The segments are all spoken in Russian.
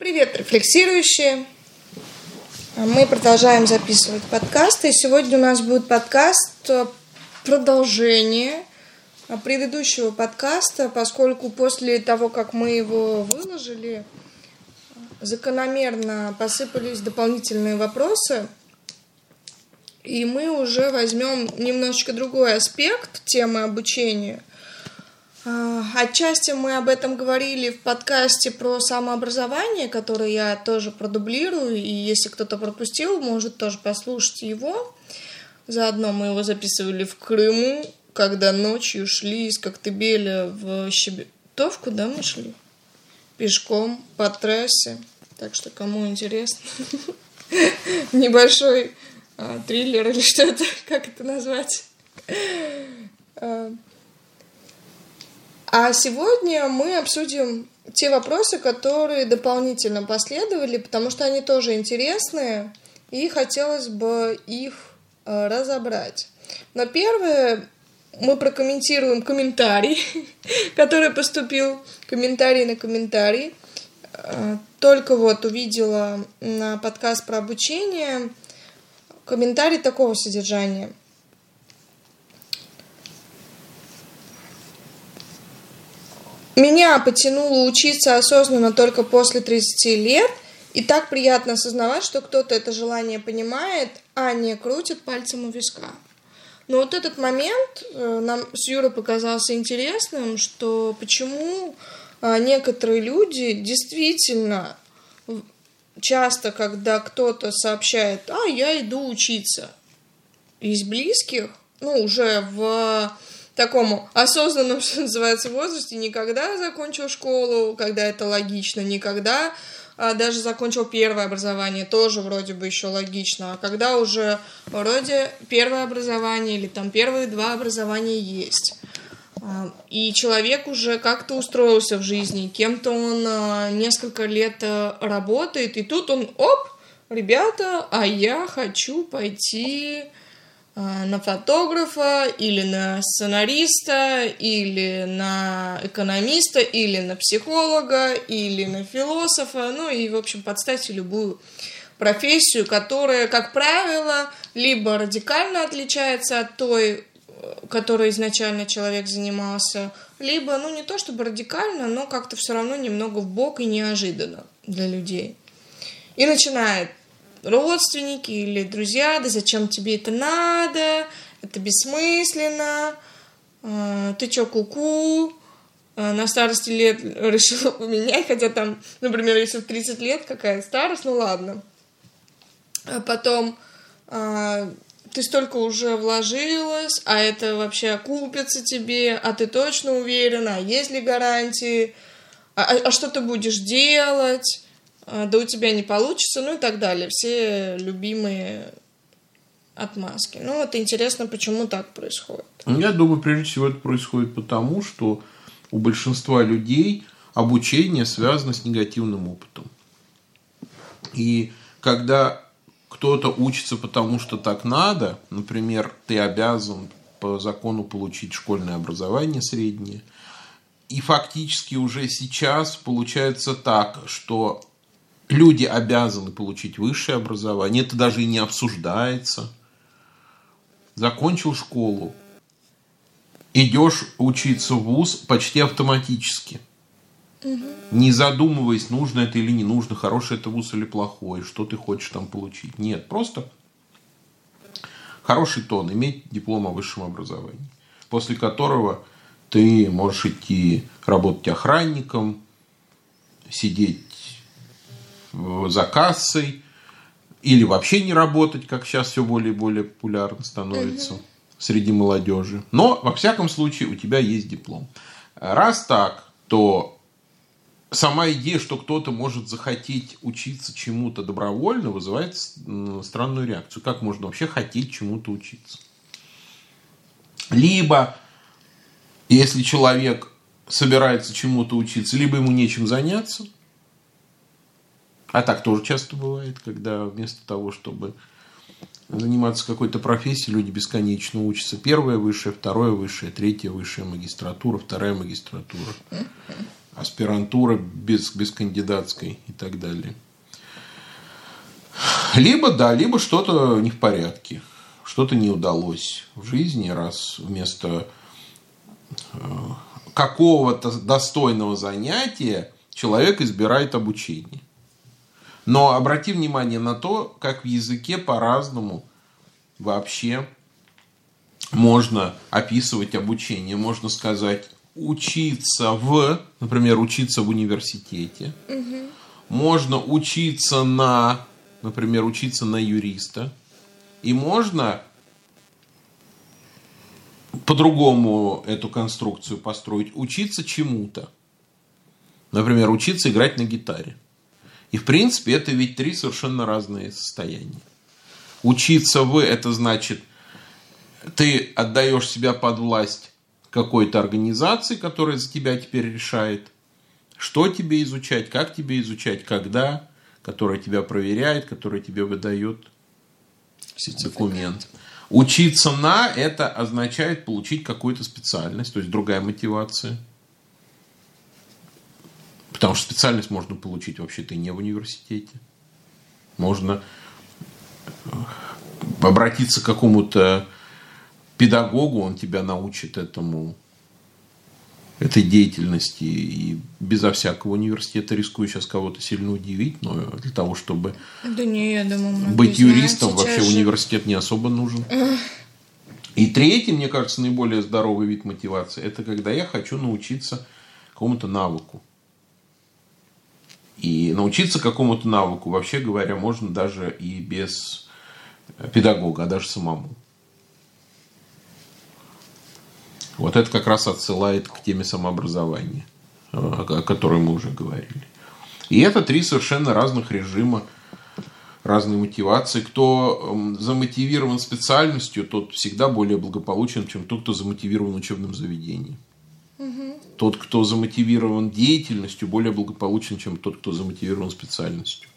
Привет, рефлексирующие! Мы продолжаем записывать подкасты. И сегодня у нас будет подкаст э, продолжение предыдущего подкаста, поскольку после того, как мы его выложили, закономерно посыпались дополнительные вопросы, и мы уже возьмем немножечко другой аспект темы обучения – а, отчасти мы об этом говорили в подкасте про самообразование, который я тоже продублирую, и если кто-то пропустил, может тоже послушать его. Заодно мы его записывали в Крыму, когда ночью шли из Коктебеля в Щебетовку, да, мы шли? Пешком по трассе. Так что, кому интересно, небольшой а, триллер или что это, как это назвать? А, сегодня мы обсудим те вопросы, которые дополнительно последовали, потому что они тоже интересные, и хотелось бы их э, разобрать. Но первое, мы прокомментируем комментарий, который поступил, комментарий на комментарий. Э, только вот увидела на подкаст про обучение комментарий такого содержания – Меня потянуло учиться осознанно только после 30 лет, и так приятно осознавать, что кто-то это желание понимает, а не крутит пальцем у виска. Но вот этот момент э, нам с Юрой показался интересным, что почему э, некоторые люди действительно часто, когда кто-то сообщает, а, я иду учиться из близких, ну, уже в такому осознанном, что называется, возрасте, никогда закончил школу, когда это логично, никогда а, даже закончил первое образование, тоже вроде бы еще логично, а когда уже вроде первое образование или там первые два образования есть. А, и человек уже как-то устроился в жизни, кем-то он а, несколько лет а, работает, и тут он, оп, ребята, а я хочу пойти на фотографа или на сценариста или на экономиста или на психолога или на философа, ну и, в общем, подставьте любую профессию, которая, как правило, либо радикально отличается от той, которой изначально человек занимался, либо, ну, не то чтобы радикально, но как-то все равно немного в бок и неожиданно для людей. И начинает родственники или друзья, да зачем тебе это надо, это бессмысленно, а, ты чё, куку, а, на старости лет решила поменять, хотя там, например, если в 30 лет какая старость, ну ладно. А потом ты столько уже вложилась, а это вообще окупится тебе, а ты точно уверена, а есть ли гарантии, а, а что ты будешь делать, а, да у тебя не получится, ну и так далее. Все любимые отмазки. Ну вот интересно, почему так происходит. Ну, я думаю, прежде всего это происходит потому, что у большинства людей обучение связано с негативным опытом. И когда кто-то учится потому, что так надо, например, ты обязан по закону получить школьное образование среднее, и фактически уже сейчас получается так, что люди обязаны получить высшее образование, это даже и не обсуждается. Закончил школу, идешь учиться в ВУЗ почти автоматически. Угу. Не задумываясь, нужно это или не нужно, хороший это вуз или плохой, что ты хочешь там получить. Нет, просто хороший тон, иметь диплом о высшем образовании, после которого ты можешь идти работать охранником, сидеть за кассой, или вообще не работать, как сейчас все более и более популярно становится угу. среди молодежи. Но, во всяком случае, у тебя есть диплом. Раз так, то сама идея, что кто-то может захотеть учиться чему-то добровольно, вызывает странную реакцию. Как можно вообще хотеть чему-то учиться? Либо, если человек собирается чему-то учиться, либо ему нечем заняться – а так тоже часто бывает, когда вместо того, чтобы заниматься какой-то профессией, люди бесконечно учатся. Первая высшая, второе высшее, третья высшая магистратура, вторая магистратура. аспирантура без, без кандидатской и так далее. Либо да, либо что-то не в порядке, что-то не удалось в жизни, раз вместо э, какого-то достойного занятия человек избирает обучение. Но обрати внимание на то, как в языке по-разному вообще можно описывать обучение. Можно сказать учиться в, например, учиться в университете. Угу. Можно учиться на, например, учиться на юриста. И можно по-другому эту конструкцию построить. Учиться чему-то. Например, учиться играть на гитаре. И в принципе это ведь три совершенно разные состояния. Учиться в это значит ты отдаешь себя под власть какой-то организации, которая за тебя теперь решает, что тебе изучать, как тебе изучать, когда, которая тебя проверяет, которая тебе выдает документ. Учиться на это означает получить какую-то специальность, то есть другая мотивация. Потому что специальность можно получить вообще-то и не в университете. Можно э, обратиться к какому-то педагогу, он тебя научит этому, этой деятельности. И безо всякого университета рискую сейчас кого-то сильно удивить, но для того, чтобы да не, я думаю, быть юристом, вообще же... университет не особо нужен. И третий, мне кажется, наиболее здоровый вид мотивации, это когда я хочу научиться какому-то навыку. И научиться какому-то навыку, вообще говоря, можно даже и без педагога, а даже самому. Вот это как раз отсылает к теме самообразования, о которой мы уже говорили. И это три совершенно разных режима, разные мотивации. Кто замотивирован специальностью, тот всегда более благополучен, чем тот, кто замотивирован учебным заведением. Угу. Тот, кто замотивирован деятельностью, более благополучен, чем тот, кто замотивирован специальностью.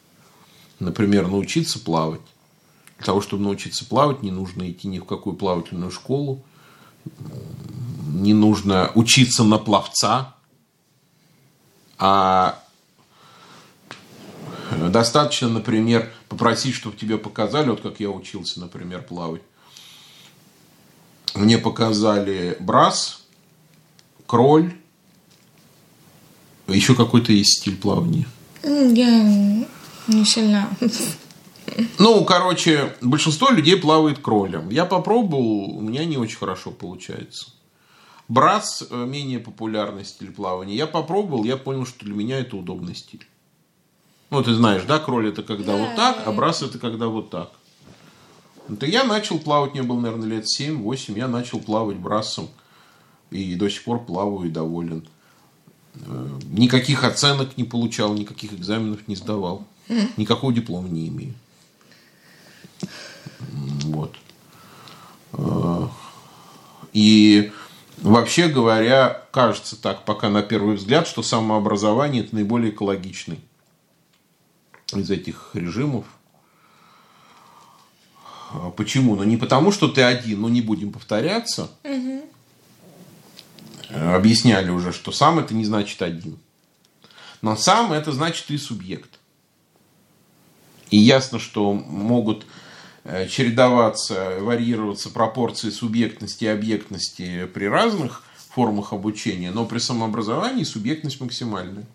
Например, научиться плавать. Для того, чтобы научиться плавать, не нужно идти ни в какую плавательную школу, не нужно учиться на пловца, а достаточно, например, попросить, чтобы тебе показали, вот как я учился, например, плавать. Мне показали брас, кроль, еще какой-то есть стиль плавания. Я не сильно ну, короче, большинство людей плавает кролем. Я попробовал, у меня не очень хорошо получается. Братс э, менее популярный стиль плавания. Я попробовал, я понял, что для меня это удобный стиль. Ну, ты знаешь, да, кроль это когда вот так, а брас это когда вот так. Это я начал плавать, мне было, наверное, лет 7-8, я начал плавать брасом. И до сих пор плаваю и доволен. Э, никаких оценок не получал, никаких экзаменов не сдавал. Никакого диплома не имею. Вот. Э, и вообще говоря, кажется так, пока на первый взгляд, что самообразование это наиболее экологичный из этих режимов. А почему? Ну не потому, что ты один, ну не будем повторяться. Угу. Объясняли уже, что сам это не значит один. Но сам это значит и субъект. И ясно, что могут Э, чередоваться, варьироваться пропорции субъектности и объектности при разных формах обучения, но при самообразовании субъектность максимальная.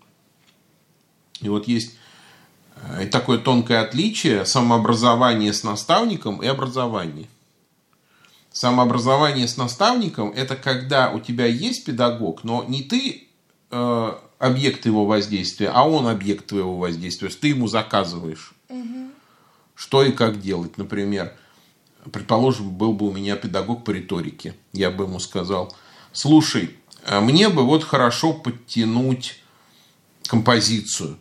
И вот есть э, такое тонкое отличие самообразования с наставником и образование. Самообразование с наставником – это когда у тебя есть педагог, но не ты э, объект его воздействия, а он объект твоего воздействия. То есть ты ему заказываешь. Угу что и как делать. Например, предположим, был бы у меня педагог по риторике. Я бы ему сказал, слушай, а мне бы вот хорошо подтянуть композицию.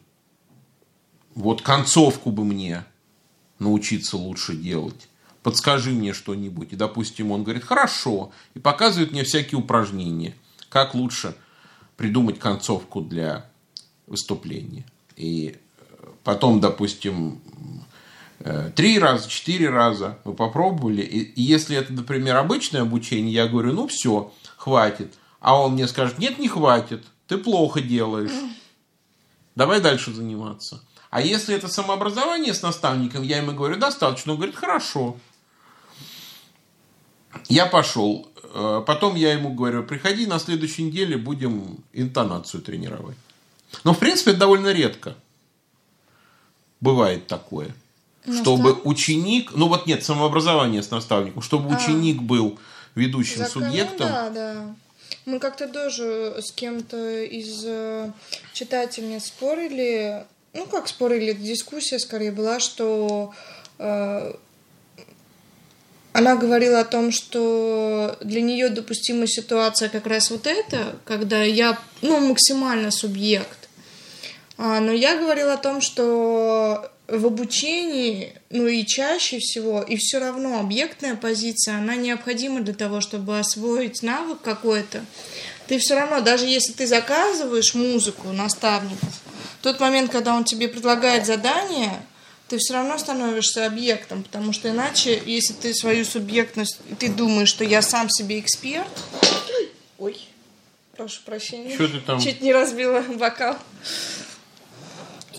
Вот концовку бы мне научиться лучше делать. Подскажи мне что-нибудь. И, допустим, он говорит, хорошо. И показывает мне всякие упражнения. Как лучше придумать концовку для выступления. И потом, допустим, Э, три раза, четыре раза мы попробовали. И если это, например, обычное обучение, я говорю, ну все, хватит. А он мне скажет, нет, не хватит. ты плохо делаешь. Давай дальше заниматься. А если это самообразование с наставником, я ему говорю, достаточно. Он говорит, хорошо. Я пошел. Э, потом я ему говорю, приходи на следующей неделе, будем интонацию тренировать. Но, в принципе, это довольно редко. Бывает такое. Наставник? Чтобы ученик... Ну, вот нет, самообразование с наставником. Чтобы а, ученик был ведущим закон, субъектом. Да, да. Мы как-то тоже с кем-то из э, читательниц спорили. Ну, как спорили, дискуссия скорее была, что э, она говорила о том, что для нее допустимая ситуация как раз вот эта, когда я ну, максимально субъект. А, но я говорила о том, что в обучении, ну и чаще всего, и все равно объектная позиция, она необходима для того, чтобы освоить навык какой-то. Ты все равно, даже если ты заказываешь музыку наставников, тот момент, когда он тебе предлагает задание, ты все равно становишься объектом, потому что иначе, если ты свою субъектность, ты думаешь, что я сам себе эксперт, ой, прошу прощения, что ты там? чуть не разбила бокал,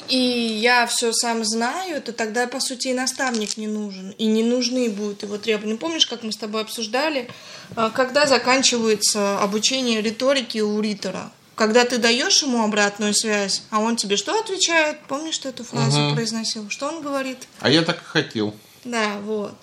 и я все сам знаю, то тогда, по сути, и наставник не нужен, и не нужны будут его требования. Помнишь, как мы с тобой обсуждали, а, когда заканчивается обучение риторики у ритора? Когда ты даешь ему обратную связь, а он тебе что отвечает? Помнишь, что эту фразу угу. произносил? Что он говорит? А я так и хотел. Да, вот.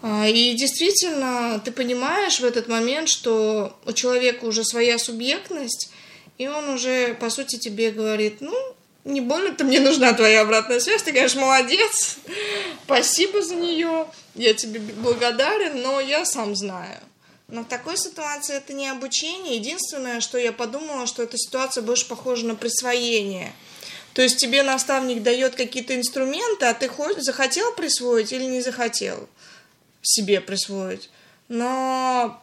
А, и действительно, ты понимаешь в этот момент, что у человека уже своя субъектность, и он уже, по сути, тебе говорит, ну, не больно-то мне нужна твоя обратная связь, ты, конечно, молодец, спасибо за нее, я тебе благодарен, но я сам знаю. Но в такой ситуации это не обучение. Единственное, что я подумала, что эта ситуация больше похожа на присвоение. То есть тебе наставник дает какие-то инструменты, а ты хоть захотел присвоить или не захотел себе присвоить. Но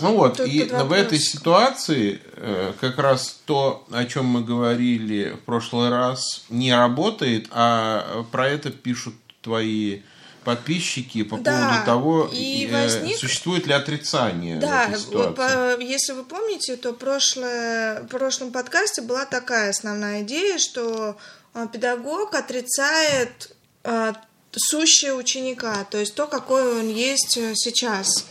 ну вот, Тут и в этой ситуации э, как раз то, о чем мы говорили в прошлый раз, не работает, а про это пишут твои подписчики по да, поводу того, и э, возник... существует ли отрицание да, в этой ситуации. если вы помните, то прошлое, в прошлом подкасте была такая основная идея, что э, педагог отрицает э, сущее ученика, то есть то, какой он есть э, сейчас.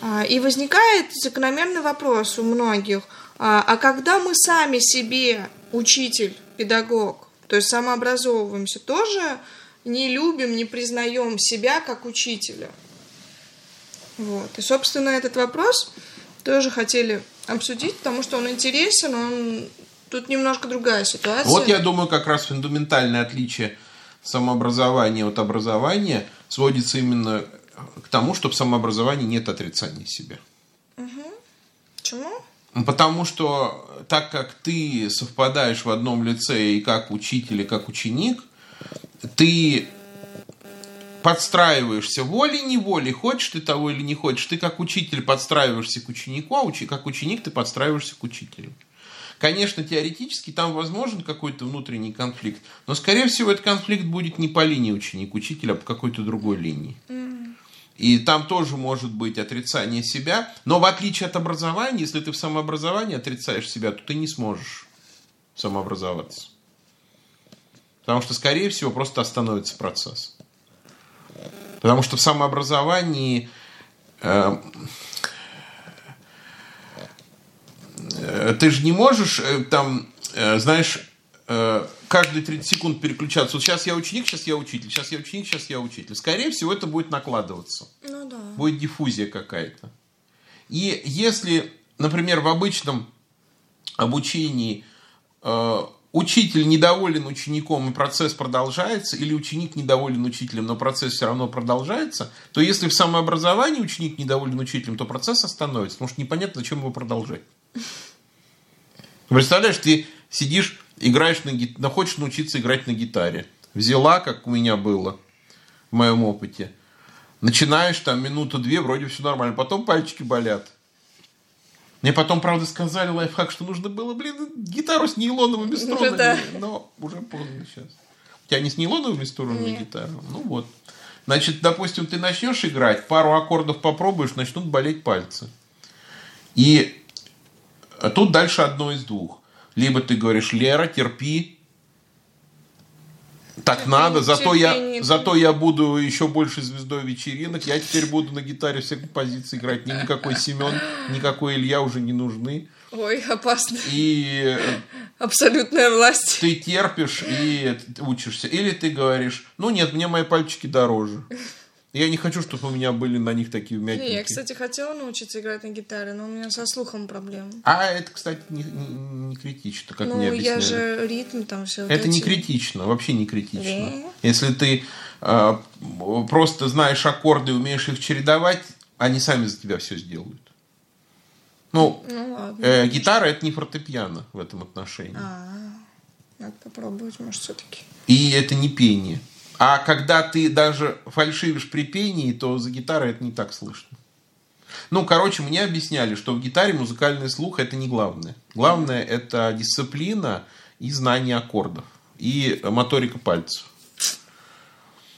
А, и возникает закономерный вопрос у многих, а, а когда мы сами себе учитель, педагог, то есть самообразовываемся, тоже не любим, не признаем себя как учителя. Вот. И, собственно, этот вопрос тоже хотели обсудить, потому что он интересен, он тут немножко другая ситуация. Вот я думаю, как раз фундаментальное отличие самообразования от образования сводится именно к тому, что в самообразовании нет отрицания себя. Угу. Почему? Потому что так как ты совпадаешь в одном лице и как учитель, и как ученик – ты подстраиваешься волей-неволей, хочешь ты того или не хочешь, ты как учитель подстраиваешься к ученику, а учи, как ученик ты подстраиваешься к учителю. Конечно, теоретически там возможен какой-то внутренний конфликт, но, скорее всего, этот конфликт будет не по линии ученик-учитель, а по какой-то другой линии. И там тоже может быть отрицание себя, но в отличие от образования, если ты в самообразовании отрицаешь себя, то ты не сможешь самообразоваться. Потому что, скорее всего, просто остановится процесс. Потому что в самообразовании э, э, ты же не можешь э, там, э, знаешь, каждые 30 секунд переключаться. Вот сейчас я ученик, сейчас я учитель, сейчас я ученик, сейчас я учитель. Скорее всего, это будет накладываться. Ну да. Будет диффузия какая-то. И если, например, в обычном обучении учитель недоволен учеником и процесс продолжается, или ученик недоволен учителем, но процесс все равно продолжается, то если в самообразовании ученик недоволен учителем, то процесс остановится, потому что непонятно, зачем его продолжать. Представляешь, ты сидишь, играешь на гитаре, хочешь научиться играть на гитаре. Взяла, как у меня было в моем опыте. Начинаешь там минуту-две, вроде все нормально. Потом пальчики болят. Мне потом, правда, сказали лайфхак, что нужно было, блин, гитару с нейлоновыми струнами. Уже, да. Но уже поздно сейчас. У тебя не с нейлоновыми струнами Нет. гитара? Ну вот. Значит, допустим, ты начнешь играть, пару аккордов попробуешь, начнут болеть пальцы. И тут дальше одно из двух. Либо ты говоришь, Лера, терпи, так Терпи- надо, зато я, терпение. зато я буду еще больше звездой вечеринок, я теперь буду на гитаре все композиции играть, мне никакой Семен, никакой Илья уже не нужны. Ой, опасно. И э, Абсолютная власть. ты терпишь и учишься. Или ты говоришь, ну нет, мне мои пальчики дороже. Я не хочу, чтобы у меня были на них такие вмятинки. я, кстати, хотела научиться играть на гитаре, но у меня со слухом проблемы. А это, кстати, не, не- не критично, как ну, мне я объясняли. же ритм там все. Это не критично, вообще не критично. Да? Если ты э, просто знаешь аккорды и умеешь их чередовать, они сами за тебя все сделают. Ну, Ну ладно. э, гитара это не фортепиано в этом отношении. А, надо попробовать, может, все-таки. И это не пение. А когда ты даже фальшивишь при пении, то за гитарой это не так слышно. Ну, короче, мне объясняли, что в гитаре музыкальный слух это не главное. Главное это дисциплина и знание аккордов. И моторика пальцев.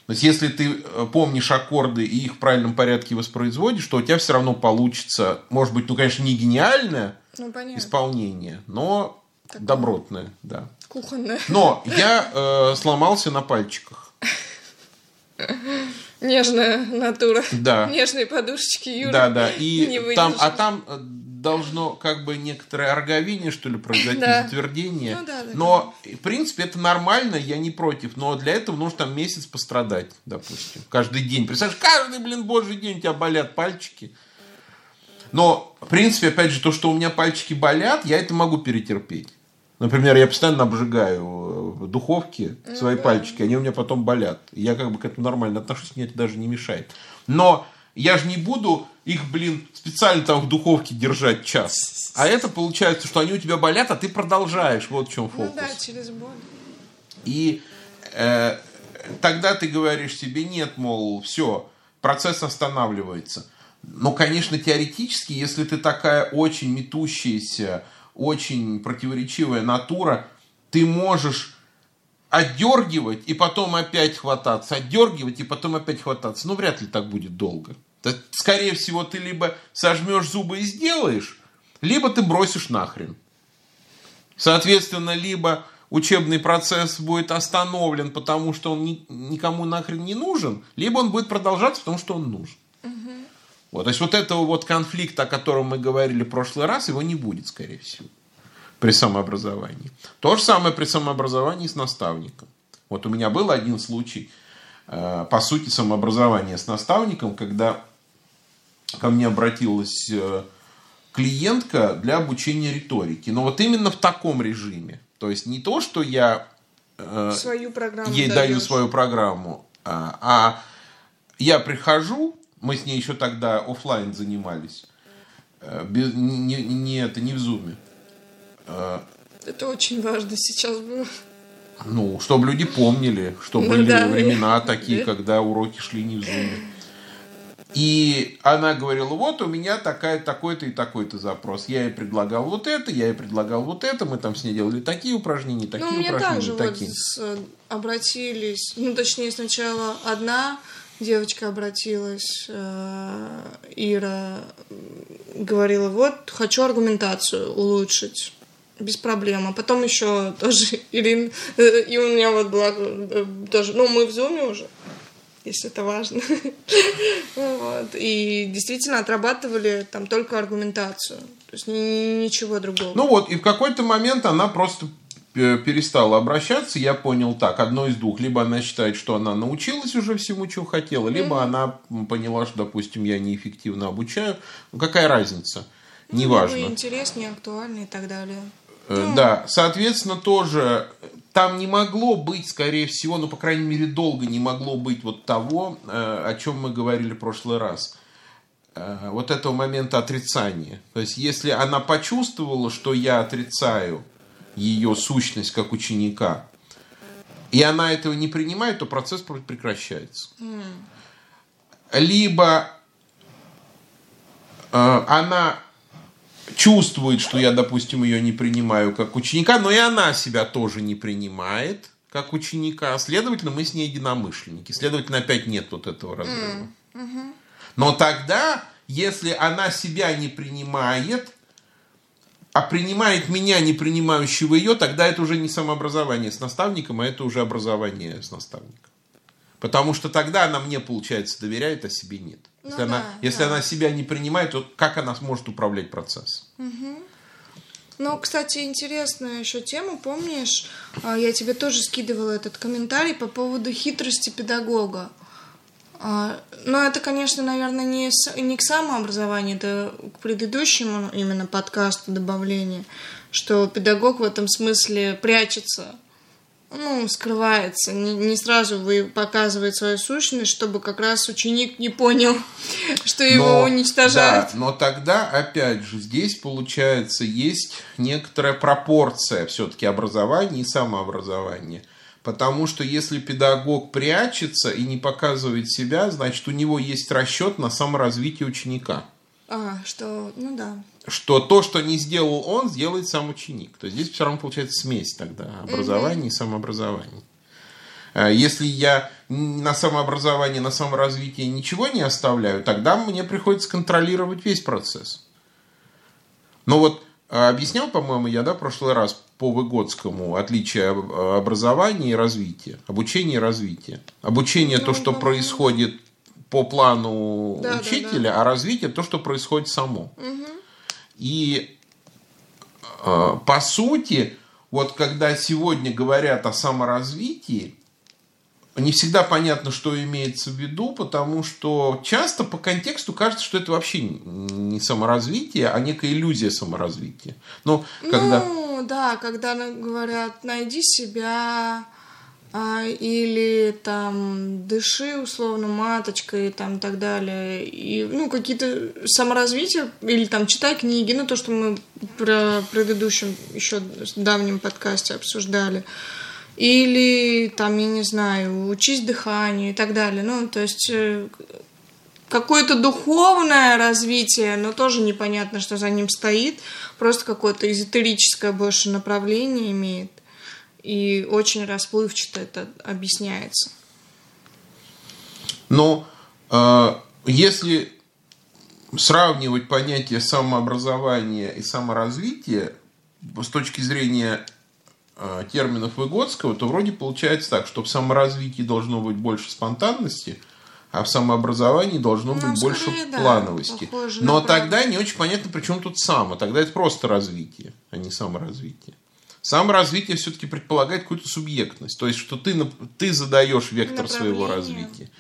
То есть, если ты э, помнишь аккорды и их в правильном порядке воспроизводишь, то у тебя все равно получится, может быть, ну, конечно, не гениальное Ну, понятно. исполнение, но добротное, да. Кухонная. Но я э, сломался на пальчиках. Нежная натура. Да. Нежные подушечки Юры. Да, да. И там, а там э, должно как бы некоторое орговение, что ли, произойти, Да. затвердение. Ну да, да, но, в принципе, это нормально, я не против. Но для этого нужно там месяц пострадать, допустим. Каждый день. Представляешь, каждый, блин, божий день у тебя болят пальчики. Но, в принципе, опять же, то, что у меня пальчики болят, я это могу перетерпеть. Например, я постоянно обжигаю э, в духовке свои пальчики, они у меня потом болят. Я как бы к этому нормально отношусь, мне это даже не мешает. Но я же не буду их, блин, специально там в духовке держать час. А это получается, что они у тебя болят, а ты продолжаешь. Вот в чем Ну фокус. да, через боль. И э, тогда ты говоришь себе, нет, мол, все, процесс останавливается. Но, конечно, теоретически, если ты такая очень метущаяся, очень противоречивая натура, ты можешь отдергивать и потом опять хвататься, отдергивать и потом опять хвататься. Ну, вряд ли так будет долго. Скорее всего, ты либо сожмешь зубы и сделаешь, либо ты бросишь нахрен. Соответственно, либо учебный процесс будет остановлен, потому что он ни- никому нахрен не нужен, либо он будет продолжаться, потому что он нужен. Вот, то есть вот этого вот конфликта, о котором мы говорили в прошлый раз, его не будет, скорее всего, при самообразовании. То же самое при самообразовании с наставником. Вот у меня был один случай, э, по сути, самообразования с наставником, когда ко мне обратилась э, клиентка для обучения риторики. Но вот именно в таком режиме. То есть не то, что я э, Свою ей даю даёшь. свою программу, а, а я прихожу, мы с ней еще тогда оффлайн занимались, э, без- не, не- не это, не в зуме. Э, Это очень важно сейчас было. Ну, чтобы люди помнили, что Ну были да. времена такие, Да. когда уроки шли не в зуме. И она говорила, вот у меня такая, такой-то и такой-то запрос. Я ей предлагал вот это, я ей предлагал вот это, мы там с ней делали такие упражнения, такие ну, упражнения, также вот такие. с- э, обратились, ну, точнее, сначала одна девочка обратилась, э, Ира, говорила, вот, хочу аргументацию улучшить. Без проблем. А потом еще тоже Ирина, э, и у меня вот была э, тоже, ну, мы в зуме уже, если это важно. Вот. И действительно отрабатывали там только аргументацию. То есть ни- ничего другого. Ну вот, и в какой-то момент она просто перестала обращаться, я понял так, одно из двух. Либо она считает, что она научилась уже всему, чего хотела, либо она м, поняла, что, допустим, я неэффективно обучаю. Ну, какая разница? Ну, Неважно. либо интереснее, актуальнее и так далее. Э, Да, соответственно, тоже там не могло быть, скорее всего, ну, по крайней мере, долго не могло быть вот того, э, о чем мы говорили в прошлый раз. Э, Вот этого момента отрицания. То есть, если она почувствовала, что я отрицаю ее сущность как ученика, и она этого не принимает, то процесс прекращается. Либо э, она чувствует, что я, допустим, ее не принимаю как ученика, но и она себя тоже не принимает как ученика. Следовательно, мы с ней единомышленники. Следовательно, опять нет вот этого разрыва. Но тогда, если она себя не принимает, а принимает меня, не принимающего ее, тогда это уже не самообразование с наставником, а это уже образование с наставником. Потому что тогда она мне, получается, доверяет, а себе нет. Ну если да, она, если да. она себя не принимает, то как она сможет управлять процессом? Ну, кстати, интересная еще тема, помнишь, а, я тебе тоже скидывала этот комментарий по поводу хитрости педагога. А, Но это, конечно, наверное, не, с- не к самообразованию, это к предыдущему именно подкасту добавление, что педагог в этом смысле прячется, ну, скрывается, не, не сразу вы показывает свою сущность, чтобы как раз ученик не понял, что его Но- уничтожают. Да, но тогда, опять же, здесь, получается, есть некоторая пропорция все-таки образования и самообразования. Потому что если педагог прячется и не показывает себя, значит, у него есть расчет на саморазвитие ученика. А, что, ну да. Что то, что не сделал он, сделает сам ученик. То есть здесь все равно получается смесь тогда образования и самообразования. А Если я на самообразование, на саморазвитие ничего не оставляю, тогда мне приходится контролировать весь процесс. Но вот объяснял, по-моему, я, да, в прошлый раз по Выгодскому отличие об- образования и развития, обучения и развития. Обучение то, Ну, что по-моему, происходит по плану Да, да, учителя, а развитие то, что происходит само. И э, по сути, вот когда сегодня говорят о саморазвитии, не всегда понятно, что имеется в виду, потому что часто по контексту кажется, что это вообще не саморазвитие, а некая иллюзия саморазвития. Ну, когда... Ну, да, когда говорят, найди себя, а, или там дыши условно маточкой, там и так далее. И, ну, какие-то саморазвития, или там читай книги, ну, то, что мы про предыдущем еще давнем подкасте обсуждали. Или там, я не знаю, учись дыханию и так далее. Ну, то есть э, какое-то духовное развитие, но тоже непонятно, что за ним стоит. Просто какое-то эзотерическое больше направление имеет. И очень расплывчато это объясняется. Но э, если сравнивать понятие самообразования и саморазвития с точки зрения терминов Выгодского, то вроде получается так, что в саморазвитии должно быть больше спонтанности, а в самообразовании должно Ну, быть больше да, плановости. похоже Но тогда не очень понятно, при чем тут само. Тогда это просто развитие, а не саморазвитие. Саморазвитие все-таки предполагает какую-то субъектность. То есть, что ты, ты задаешь вектор своего развития.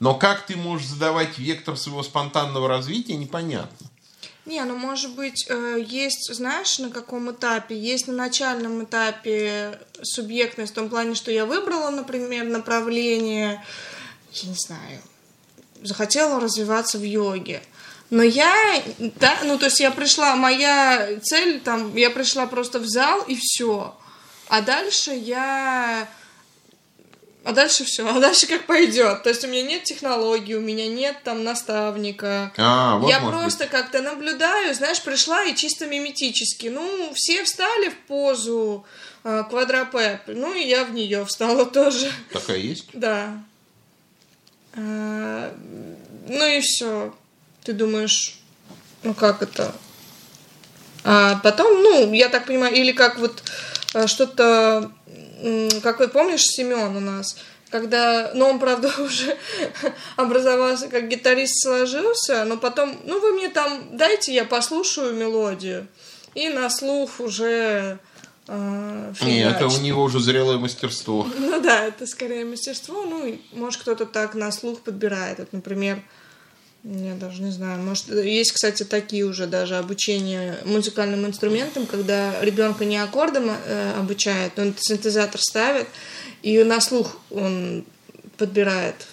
Но как ты можешь задавать вектор своего спонтанного развития, непонятно. Не, ну может быть, э, есть, знаешь, на каком этапе? Есть на начальном этапе субъектность в том плане, что я выбрала, например, направление, я не знаю, захотела развиваться в йоге. Но я, да, ну то есть я пришла, моя цель там, я пришла просто в зал и все. А дальше я а дальше все, а дальше как пойдет. То есть у меня нет технологий, у меня нет там наставника. А, вот я просто как-то наблюдаю, знаешь, пришла и чисто миметически. Ну, все встали в позу э, квадропеп, ну и я в нее встала тоже. быть, такая есть. Да. А, ну и все. Ты думаешь, ну как это? А потом, ну, я так понимаю, или как вот э, что-то, как помнишь, Семен у нас, когда, ну, он, правда, уже образовался как гитарист, сложился, но потом, ну, вы мне там дайте, я послушаю мелодию, и на слух уже э, Нет, это у него уже зрелое мастерство. Ну да, это скорее мастерство. Ну, может, кто-то так на слух подбирает. Вот, например, я даже не знаю, может, есть, кстати, такие уже даже обучения музыкальным инструментам, когда ребенка не аккордом э, обучают, он синтезатор ставит, и на слух он подбирает.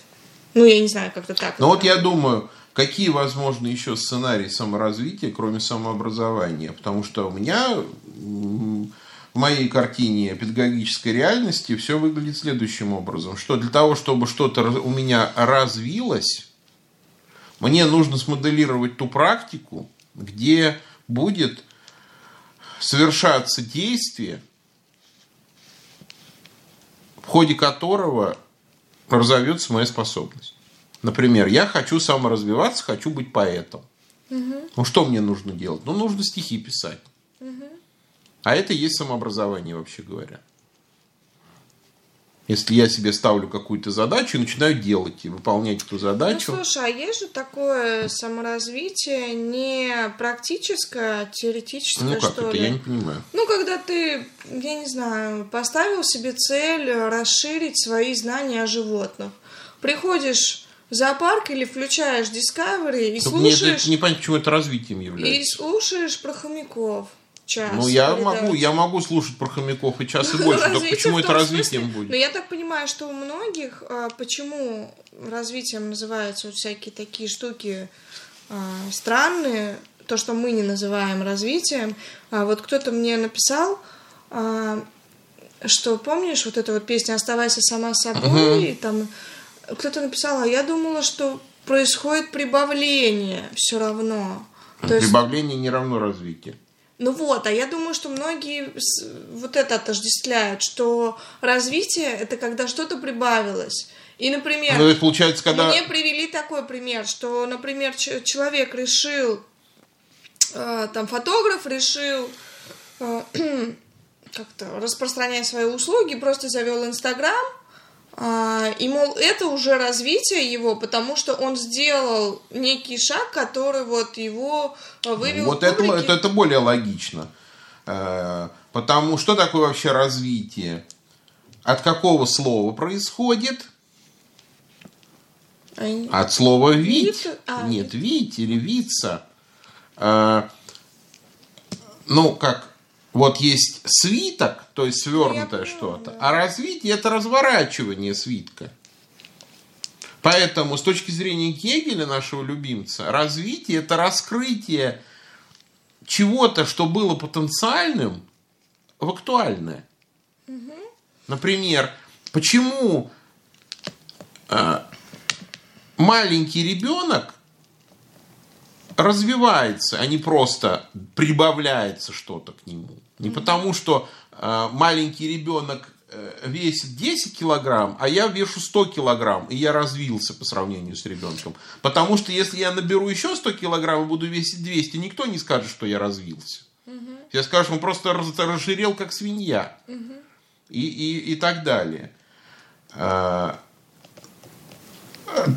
Ну, я не знаю, как-то так. Но вот я думаю, какие возможны еще сценарии саморазвития, кроме самообразования? Потому что у меня в моей картине педагогической реальности все выглядит следующим образом, что для того, чтобы что-то у меня развилось, мне нужно смоделировать ту практику, где будет совершаться действие, в ходе которого разовьется моя способность. Например, я хочу саморазвиваться, хочу быть поэтом. Ну что мне нужно делать? Ну нужно стихи писать. А это и есть самообразование, вообще говоря. Если я себе ставлю какую-то задачу и начинаю делать и выполнять эту задачу. Ну, слушай, а есть же такое саморазвитие не практическое, а теоретическое, ну как что это? ли? Я не понимаю. Ну, когда ты, я не знаю, поставил себе цель расширить свои знания о животных. Приходишь в зоопарк или включаешь Discovery и Только мне слушаешь... это не понятно, почему это развитием И является. слушаешь про хомяков. Час Ну, я могу, я могу слушать про хомяков и час и больше, только почему это развитием смысле- будет? Но я так понимаю, что у многих, а, почему развитием называются вот всякие такие штуки а, странные, то, что мы не называем развитием. А вот кто-то мне написал, что помнишь вот эта вот песня «Оставайся сама собой», и там кто-то написал, а я думала, что происходит прибавление все равно. То есть Прибавление не равно развитию. Ну вот, а я думаю, что многие вот это отождествляют, что развитие это когда что-то прибавилось. И, например, Ну, получается, когда... мне привели такой пример, что, например, человек решил, э, там фотограф решил э, как-то распространять свои услуги, просто завел Инстаграм, и, мол, это уже развитие его, потому что он сделал некий шаг, который вот его э, вывел Вот это, это, это более логично. Э, Потому что такое вообще развитие? От какого слова происходит? А От слова вить. Вит- а, Нет, вить или виться. Э, Ну, как, вот есть свиток, то есть свернутое что-то, а развитие это разворачивание свитка. Поэтому с точки зрения Гегеля, нашего любимца, развитие это раскрытие чего-то, что было потенциальным, в актуальное. Например, почему э, маленький ребенок развивается, а не просто прибавляется что-то к нему. Не потому, что э, маленький ребенок э, весит 10 килограмм, а я вешу 100 килограмм, и я развился по сравнению с ребенком. Потому что если я наберу еще 100 килограмм и буду весить 200, никто не скажет, что я развился. Я скажу, он просто раз- разжирел, как свинья. И, и, и так далее. А,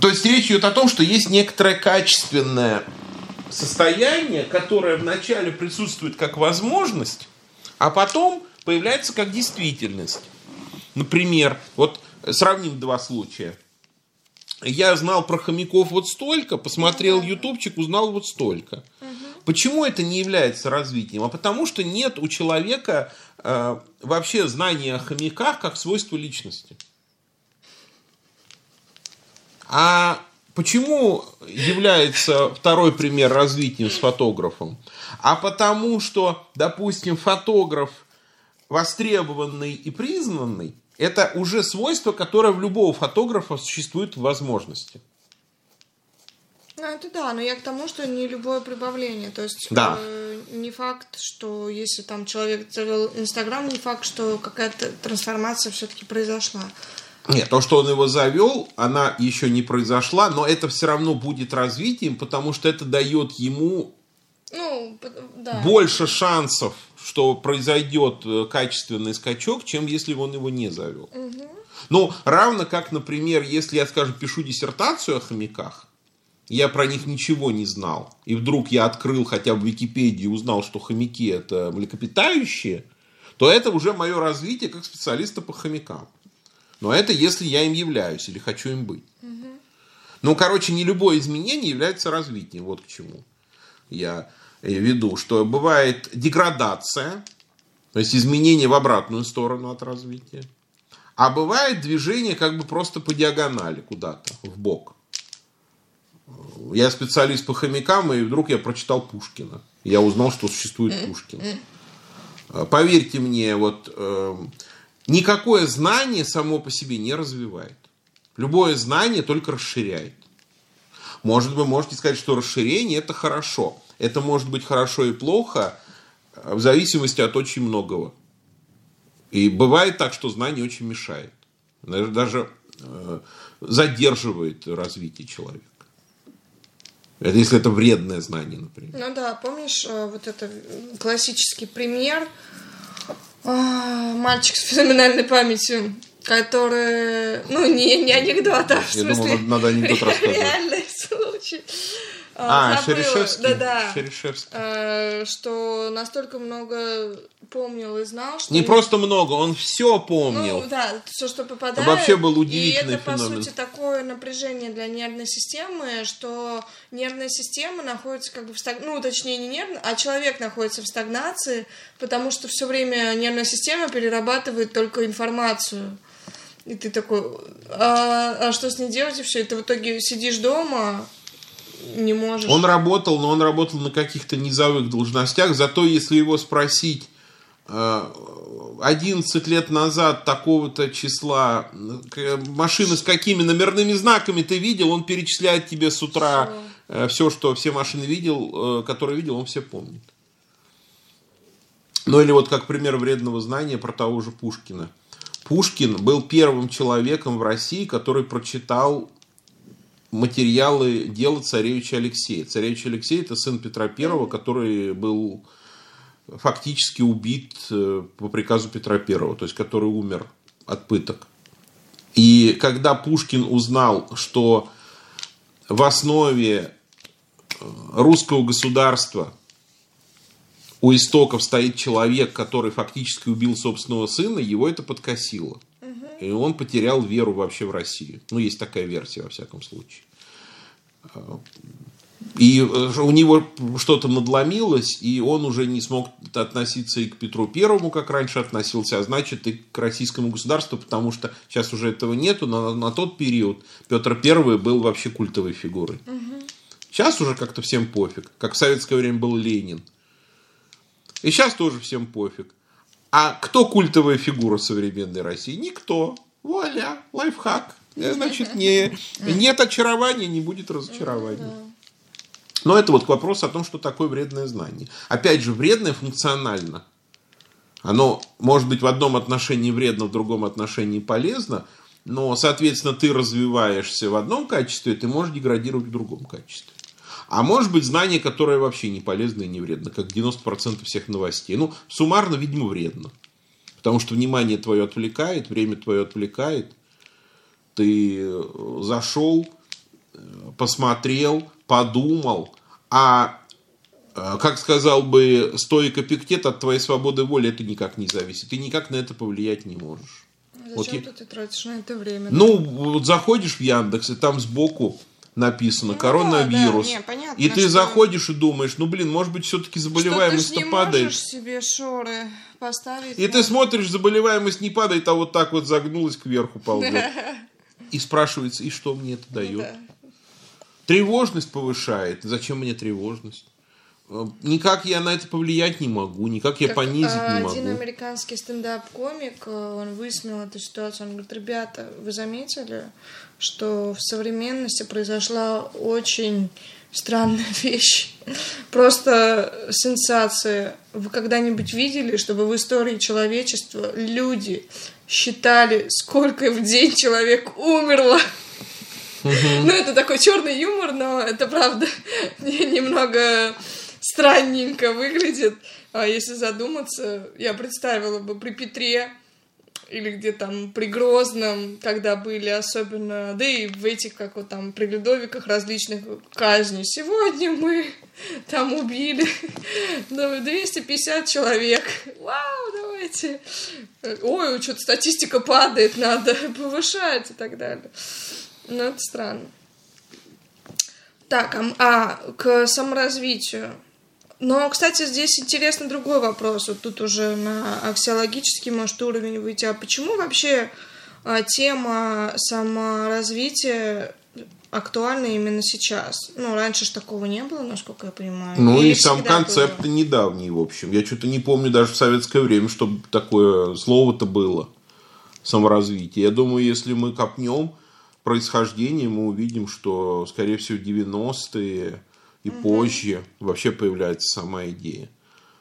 то есть речь идет о том, что есть некоторое качественное состояние, которое вначале присутствует как возможность, а потом появляется как действительность. Например, вот сравним два случая. Я знал про хомяков вот столько, посмотрел ютубчик, узнал вот столько. Почему это не является развитием? А потому что нет у человека э, вообще знания о хомяках как свойство личности. А почему является второй пример развитием с фотографом? А потому что, допустим, фотограф востребованный и признанный, это уже свойство, которое в любого фотографа существует в возможности. Ну, это да, но я к тому, что не любое прибавление. То есть Да. э, не факт, что если там человек завел Инстаграм, не факт, что какая-то трансформация все-таки произошла. Нет, то, что он его завел, она еще не произошла, но это все равно будет развитием, потому что это дает ему Ну, да. больше шансов, что произойдет э, качественный скачок, чем если он его не завел. Ну, равно как, например, если я, скажем, пишу диссертацию о хомяках, я про них ничего не знал, и вдруг я открыл хотя бы Википедию и узнал, что хомяки это млекопитающие, то это уже мое развитие как специалиста по хомякам. Но это если я им являюсь или хочу им быть. Ну, короче, не любое изменение является развитием. Вот к чему я веду. Что бывает деградация, то есть изменение в обратную сторону от развития. А бывает движение как бы просто по диагонали куда-то, в бок. Я специалист по хомякам, и вдруг я прочитал Пушкина. Я узнал, что существует Пушкин. Поверьте мне, вот эм, никакое знание само по себе не развивает. Любое знание только расширяет. Может быть, можете сказать, что расширение это хорошо. Это может быть хорошо и плохо э, в зависимости от очень многого. И бывает так, что знание очень мешает. Даже, даже э, задерживает развитие человека. Это если это вредное знание, например. Ну да, помнишь э, вот это классический пример, мальчик с феноменальной памятью, который... Ну, не, не анекдот, а в Я смысле... думал, надо анекдот рассказывать. Реальный случай. А, забыла. Шерешевский. Да-да. Шерешевский. Э, Что настолько много помнил и знал, что... Не просто много, он все помнил. Ну, да, все, что попадает. Вообще был удивительный И это, феномен. по сути, такое напряжение для нервной системы, что нервная система находится как бы в стаг... Ну, точнее, не нервная, а человек находится в стагнации, потому что все время нервная система перерабатывает только информацию. И ты такой, а, а что с ней делать и все? И ты в итоге сидишь дома, не можешь. Он работал, но он работал на каких-то низовых должностях. Зато если его спросить, э, 11 лет назад такого-то числа э, машины с какими номерными знаками ты видел, он перечисляет тебе с утра все, что все машины видел, э, которые видел, он все помнит. Ну или вот как пример вредного знания про того же Пушкина. Пушкин был первым человеком в России, который прочитал материалы дела царевича Алексея. Царевич Алексей это сын Петра Первого, который был фактически убит э, по приказу Петра Первого, то есть который умер от пыток. И когда Пушкин узнал, что в основе э, русского государства у истоков стоит человек, который фактически убил собственного сына, его это подкосило. И он потерял веру вообще в Россию. Ну, есть такая версия, во всяком случае. И э, у него что-то надломилось, и он уже не смог относиться и к Петру Первому, как раньше относился, а значит и к российскому государству, потому что сейчас уже этого нету. На, на тот период Петр Первый был вообще культовой фигурой. Сейчас уже как-то всем пофиг, как в советское время был Ленин. И сейчас тоже всем пофиг. А кто культовая фигура современной России? Никто. Вуаля, лайфхак. Э, Значит, не, нет очарования, не будет разочарования. Но это вот к вопросу о том, что такое вредное знание. Опять же, вредное функционально. Оно может быть в одном отношении вредно, в другом отношении полезно, но, соответственно, ты развиваешься в одном качестве, ты можешь деградировать в другом качестве. А может быть знание, которое вообще не полезно и не вредно, как 90% всех новостей. Ну, суммарно, видимо, вредно. Потому что внимание твое отвлекает, время твое отвлекает. Ты э, зашел, э, посмотрел, подумал, а э, как сказал бы стоик Эпиктет, от твоей свободы воли это никак не зависит. Ты никак на это повлиять не можешь. Вот Зачем я- ты тратишь на это время? Ну, вот заходишь в Яндекс, и там сбоку написано Ну, коронавирус. да, не, понятно, и ты что- заходишь и думаешь, ну блин, может быть, все-таки Что заболеваемость ты ж не падает. себе шоры поставить. И ты смотришь, заболеваемость не падает, а вот так вот загнулась кверху ползет. И спрашивается, и что мне это дает? Ну Да. Тревожность повышает. Зачем мне тревожность? Э, Никак я на это повлиять не могу, никак я Как, понизить а, не Один могу. американский стендап-комик, э, он высмеял эту ситуацию. Он говорит, ребята, вы заметили, что в современности произошла очень странная вещь. Просто сенсация. Вы когда-нибудь видели, чтобы в истории человечества люди считали, сколько в день человек умерло? Ну, это такой черный юмор, но это правда не- немного странненько выглядит. А если задуматься, я представила бы при Петре или где там при Грозном, когда были особенно, да и в этих, как вот там, при Людовиках различных казней. Сегодня мы там убили ну, 250 человек. Вау, давайте. Ой, что-то статистика падает, надо повышать и так далее. Ну, это странно. Так, а, а к саморазвитию. Но, кстати, здесь интересный другой вопрос. Вот тут уже на аксиологический, может, уровень выйти. А почему вообще а, тема саморазвития актуальна именно сейчас? Ну, раньше ж такого не было, насколько я понимаю. Ну Или и сам концепт было? недавний, в общем. Я что-то не помню даже в советское время, чтобы такое слово-то было. Саморазвитие. Я думаю, если мы копнем происхождение, мы увидим, что, скорее всего, 90-е и позже вообще появляется сама идея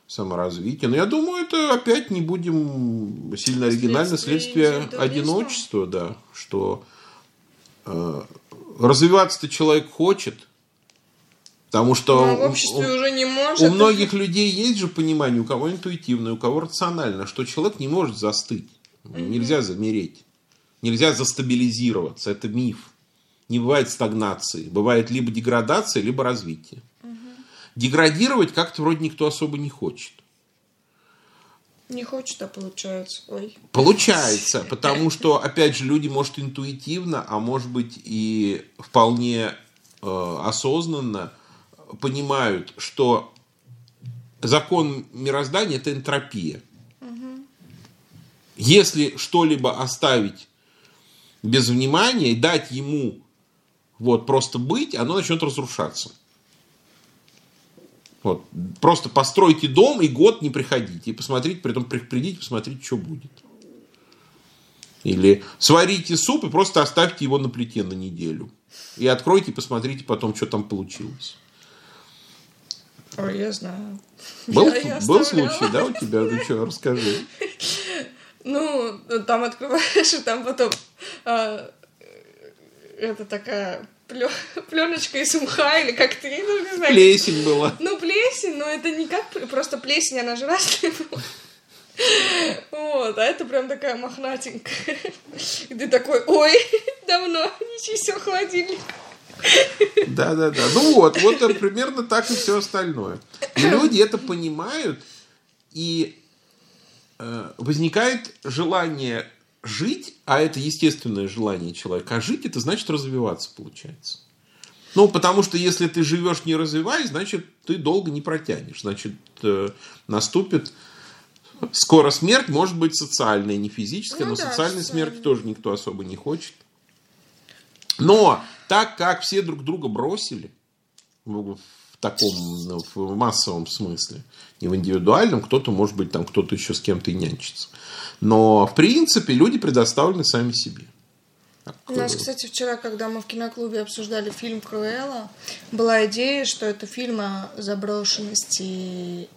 саморазвития. Но я думаю, это опять не будем сильно оригинально Следствие одиночества, да, что э, развиваться-то человек хочет, Потому что Но в у- обществе у- уже не может. у многих людей есть же понимание, у кого интуитивное, у кого рациональное, что человек не может застыть. Нельзя замереть. Нельзя застабилизироваться. Это миф. Не бывает стагнации. Бывает либо деградация, либо развитие. Деградировать как-то вроде никто особо не хочет. Не хочет, а получается. Ой. Получается, потому что, опять же, люди, может, интуитивно, а может быть и вполне э, осознанно понимают, что закон мироздания – это энтропия. Если что-либо оставить без внимания и дать ему вот просто быть, оно начнет разрушаться. Вот. Просто постройте дом и год не приходите. И посмотрите, при этом придите, посмотрите, что будет. Или сварите суп и просто оставьте его на плите на неделю. И откройте посмотрите потом, что там получилось. Ой, я знаю. Был, Я- был случай, да, у тебя? Ну что, расскажи. Ну, там открываешь, и там потом а, это такая пленочка из мха или как ты, ну, не знаю. Плесень была. Ну, плесень, но это не как просто плесень, она же разная была. Вот, а это прям такая мохнатенькая. И ты такой, ой, давно не чистил холодильник. Да, да, да. Ну вот, вот примерно так и все остальное. И люди это понимают, и э, возникает желание жить, а это естественное желание человека. А жить это значит развиваться, получается. Ну, потому что если ты живешь не развиваясь, значит, ты долго не протянешь. Значит, э, наступит скоро смерть, может быть, социальная, не физическая, Ну но да, социальной смерти тоже никто особо не хочет. Но так как все друг друга бросили, в таком в массовом смысле, не в индивидуальном, кто-то, может быть, там кто-то еще с кем-то и нянчится. Но, в принципе, люди предоставлены сами себе. У нас, кстати, вчера, когда мы в киноклубе обсуждали фильм Круэлла, была идея, что это фильм о заброшенности,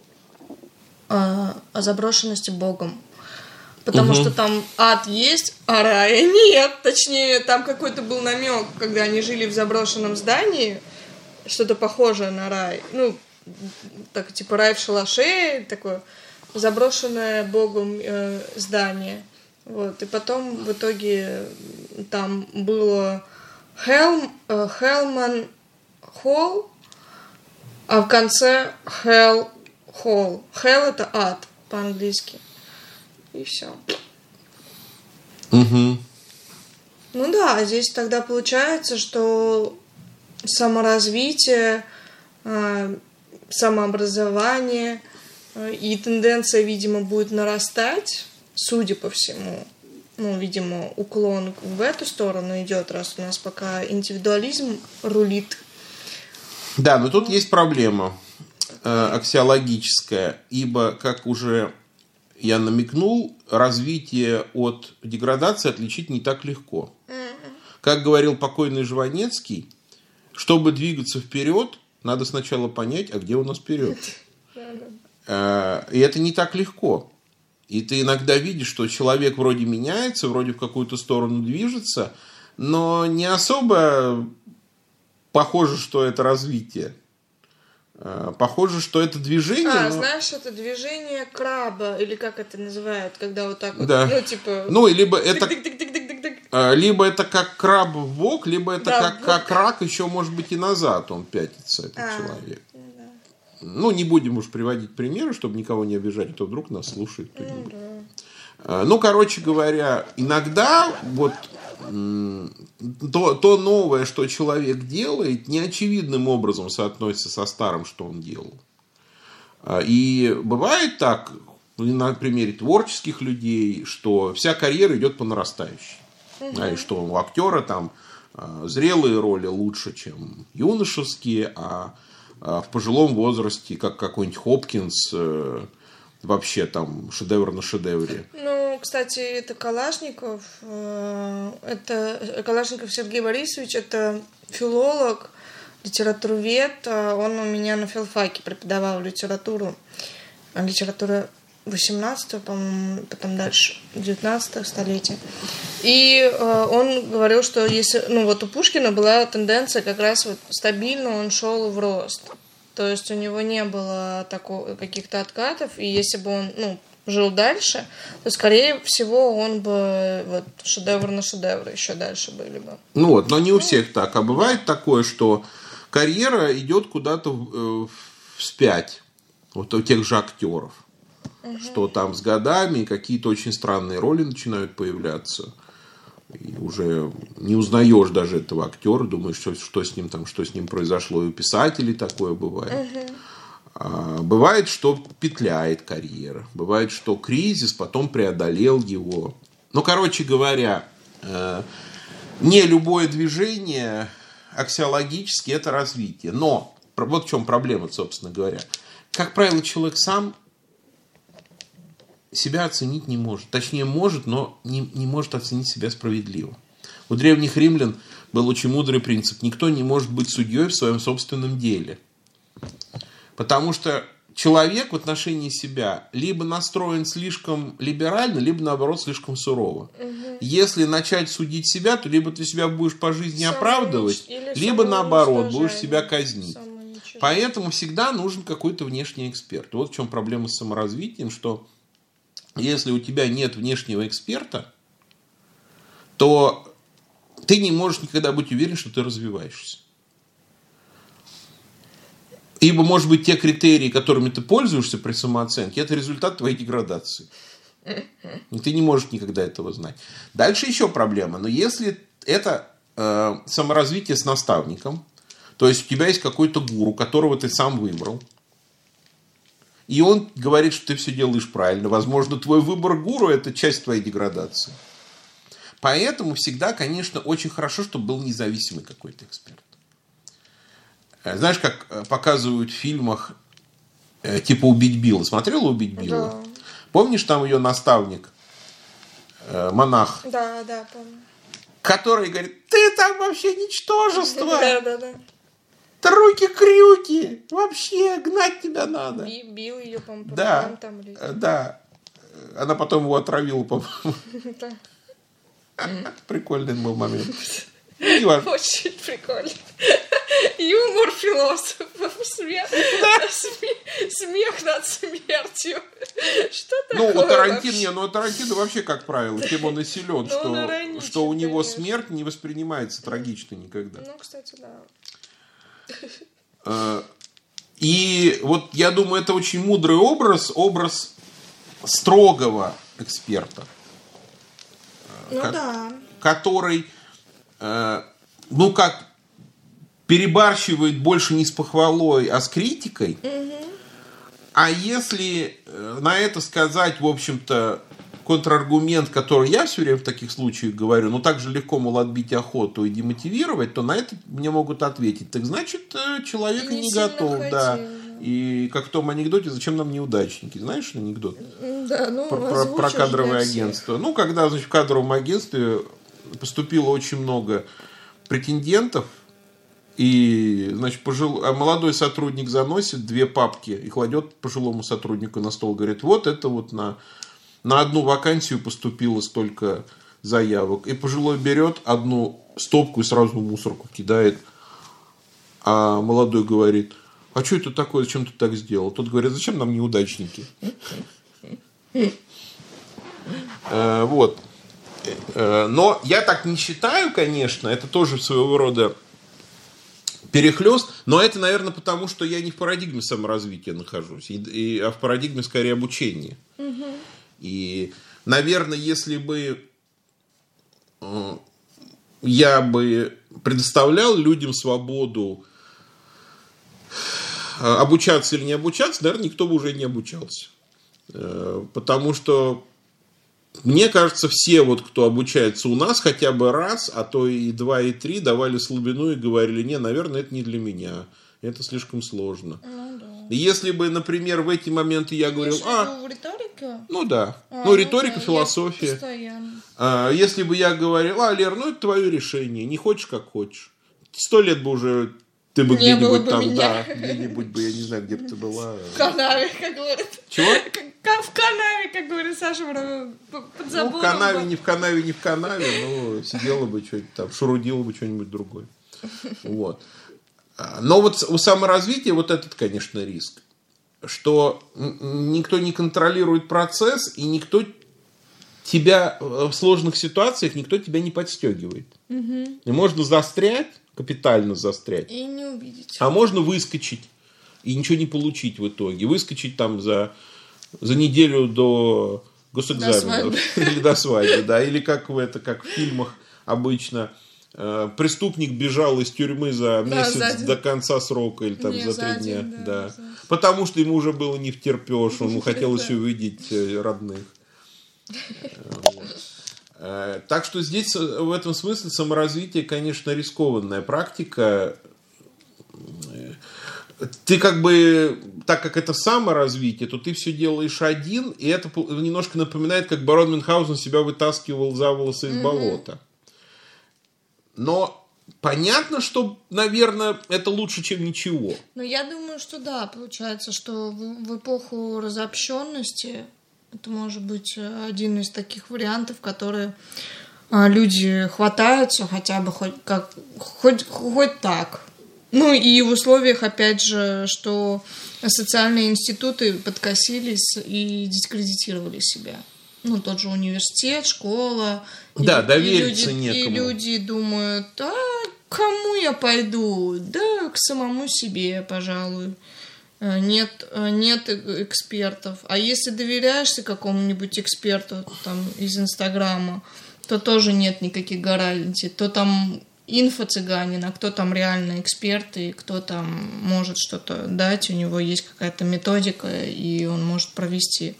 э, о заброшенности Богом. Потому что там ад есть, а рая нет. Точнее, там какой-то был намек, когда они жили в заброшенном здании, что-то похожее на рай. Ну, так типа рай в шалаше, такое заброшенное Богом э, здание. Вот. И потом в итоге там было Хелм, э, Хелман Холл, а в конце Hell Холл. Hell это ад по-английски. И все. мгм. Ну да, здесь тогда получается, что саморазвитие, э, самообразование э, и тенденция, видимо, будет нарастать, судя по всему. Ну, видимо, уклон в эту сторону идет, раз у нас пока индивидуализм рулит. Да, но тут есть проблема э, аксиологическая, ибо, как уже я намекнул, развитие от деградации отличить не так легко. Как говорил покойный Жванецкий, чтобы двигаться вперед, надо сначала понять, а где у нас вперед. Э, И это не так легко. И ты иногда видишь, что человек вроде меняется, вроде в какую-то сторону движется, но не особо похоже, что это развитие. Э, Похоже, что это движение. А, но- знаешь, это движение краба, или как это называют, когда вот так вот, Да. ну, типа... Ну, либо это, тык-тык-тык-тык-тык-тык. э, либо это как краб в бок, либо это Да, как, бок. как рак, еще может быть и назад он пятится, этот А, человек. Ну, не будем уж приводить примеры, чтобы никого не обижать, а то вдруг нас слушает кто-нибудь. Э, Ну, короче говоря, иногда вот то, то новое, что человек делает, неочевидным образом соотносится со старым, что он делал. А, И бывает так, на примере творческих людей, что вся карьера идет по нарастающей. И что у актера там а, зрелые роли лучше, чем юношеские, а а в пожилом возрасте, как какой-нибудь Хопкинс, э, вообще там шедевр на шедевре. Ну, кстати, это Калашников. э, Это Калашников Сергей Борисович, это филолог, литературовед. э, Он у меня на филфаке преподавал литературу. А Литература 18 по-моему, потом дальше, 19 столетие. И э, он говорил, что если, ну вот у Пушкина была тенденция как раз вот стабильно он шел в рост. То есть у него не было такого, каких-то откатов, и если бы он, ну, жил дальше, то, скорее всего, он бы вот шедевр на шедевр еще дальше были бы. Ну вот, но не у всех так. А бывает такое, что карьера идет куда-то э, вспять. Вот у тех же актеров. Угу. Что там с годами какие-то очень странные роли начинают появляться. И уже не узнаешь даже этого актера, думаешь, что, что с ним там, что с ним произошло. И у писателей такое бывает. Угу. А, бывает, что петляет карьера. Бывает, что кризис потом преодолел его. Ну, короче говоря, э, не любое движение аксиологически это развитие. Но вот в чем проблема, собственно говоря. Как правило, человек сам себя оценить не может. Точнее, может, но не, не может оценить себя справедливо. У древних римлян был очень мудрый принцип. Никто не может быть судьей в своем собственном деле. Потому что человек в отношении себя либо настроен слишком либерально, либо наоборот слишком сурово. Угу. Если начать судить себя, то либо ты себя будешь по жизни Самоунич... оправдывать, либо наоборот будешь себя казнить. Поэтому всегда нужен какой-то внешний эксперт. Вот в чем проблема с саморазвитием, что если у тебя нет внешнего эксперта, то ты не можешь никогда быть уверен, что ты развиваешься. Ибо, может быть, те критерии, которыми ты пользуешься при самооценке, это результат твоей деградации. И ты не можешь никогда этого знать. Дальше еще проблема. Но если это э, саморазвитие с наставником, то есть у тебя есть какой-то гуру, которого ты сам выбрал, и он говорит, что ты все делаешь правильно. Возможно, твой выбор гуру – это часть твоей деградации. Поэтому всегда, конечно, очень хорошо, чтобы был независимый какой-то эксперт. Э, знаешь, как э, показывают в фильмах э, типа «Убить Билла». Смотрела «Убить Билла»? Да. Помнишь, там ее наставник, монах? Да, да, помню. Который говорит, ты там вообще ничтожество. Да, да, да. Труки-крюки. Вообще гнать тебя надо. Бил ее, по-моему, по да, там. Или... Да. Она потом его отравила, по-моему. Прикольный был момент. Очень прикольно. Юмор философов, смех, да. смех над смертью. Что такое Ну, у Тарантино, не, ну, у Тарантино вообще, как правило, тем он и силен, что, что у него конечно. смерть не воспринимается трагично никогда. Ну, кстати, да. Э, и вот я думаю, это очень мудрый образ, образ строгого эксперта. Ну ко- да. Который, э, ну как, перебарщивает больше не с похвалой, а с критикой. Угу. А если э, на это сказать, в общем-то, контраргумент, который я все время в таких случаях говорю, ну так же легко, мол, отбить охоту и демотивировать, то на это мне могут ответить. Так значит, э, человек не, не готов, хотел. да. И как в том анекдоте, зачем нам неудачники? Знаешь анекдот? Да, ну, про, про, про кадровое агентство. Ну, когда, значит, в кадровом агентстве поступило очень много претендентов, и, значит, пожил... а молодой сотрудник заносит две папки и кладет пожилому сотруднику на стол, говорит, вот это вот на на одну вакансию поступило столько заявок. И пожилой берет одну стопку и сразу в мусорку кидает. А молодой говорит, а что это такое, зачем ты так сделал? Тот говорит, зачем нам неудачники? Э, вот. Э, но я так не считаю, конечно, это тоже своего рода перехлест, но это, наверное, потому что я не в парадигме саморазвития нахожусь, а в парадигме скорее обучения. Угу. И, наверное, если бы э, я бы предоставлял людям свободу э, обучаться или не обучаться, наверное, никто бы уже не обучался. Э, потому что мне кажется, все вот, кто обучается у нас, хотя бы раз, а то и два, и три, давали слабину и говорили, не, наверное, это не для меня, это слишком сложно. Ну, да. Если бы, например, в эти моменты я говорил, а, риторика? Ну да. А, ну, риторика, ну, да, философия. А, если бы я говорил, а, Лер, ну это твое решение, не хочешь, как хочешь. Сто лет бы уже ты бы где-нибудь бы там, меня. да, где-нибудь бы, я не знаю, где бы ты была. В канаве, как говорят. Чего? Как в канаве, как говорит Саша, под Ну, забором. в канаве, был. не в канаве, не в канаве, но сидела бы что-нибудь там, шурудила бы что-нибудь другое. Вот. А, Но вот у саморазвития вот этот, конечно, риск, что никто не контролирует процесс, и никто тебя э, в сложных ситуациях, никто тебя не подстегивает. И можно застрять, капитально застрять, И не увидеть. а можно выскочить и ничего не получить в итоге. Выскочить там за, за неделю до госэкзаменов. Или до свадьбы, да. Или как в это, как в фильмах обычно. э, Преступник бежал из тюрьмы за Да, месяц за до конца срока или там Не, за за три дня. день, да, да. за- Потому что ему уже было не втерпешь, ему хотелось увидеть э, родных. Э, вот. Э, Так что здесь в этом смысле саморазвитие, конечно, рискованная практика. Ты как бы, так как это саморазвитие, то ты все делаешь один, и это немножко напоминает, как барон Мюнхгаузен себя вытаскивал за волосы из болота. Но понятно, что, наверное, это лучше, чем ничего. Ну, я думаю, что да, получается, что в, в эпоху разобщенности это может быть э, один из таких вариантов, которые а, люди хватаются хотя бы хоть как хоть, хоть так. Ну и в условиях, опять же, что социальные институты подкосились и дискредитировали себя. Ну, тот же университет, школа. И- Да, и довериться люди, И некому. люди думают, а кому я пойду? Да, к самому себе, пожалуй. Э, Нет, э, нет э- экспертов. А если доверяешься какому-нибудь эксперту там, из Инстаграма, то тоже нет никаких гарантий. То там инфо-цыганин, а кто там реально эксперт, и кто там может что-то дать, у него есть какая-то методика, и он может провести.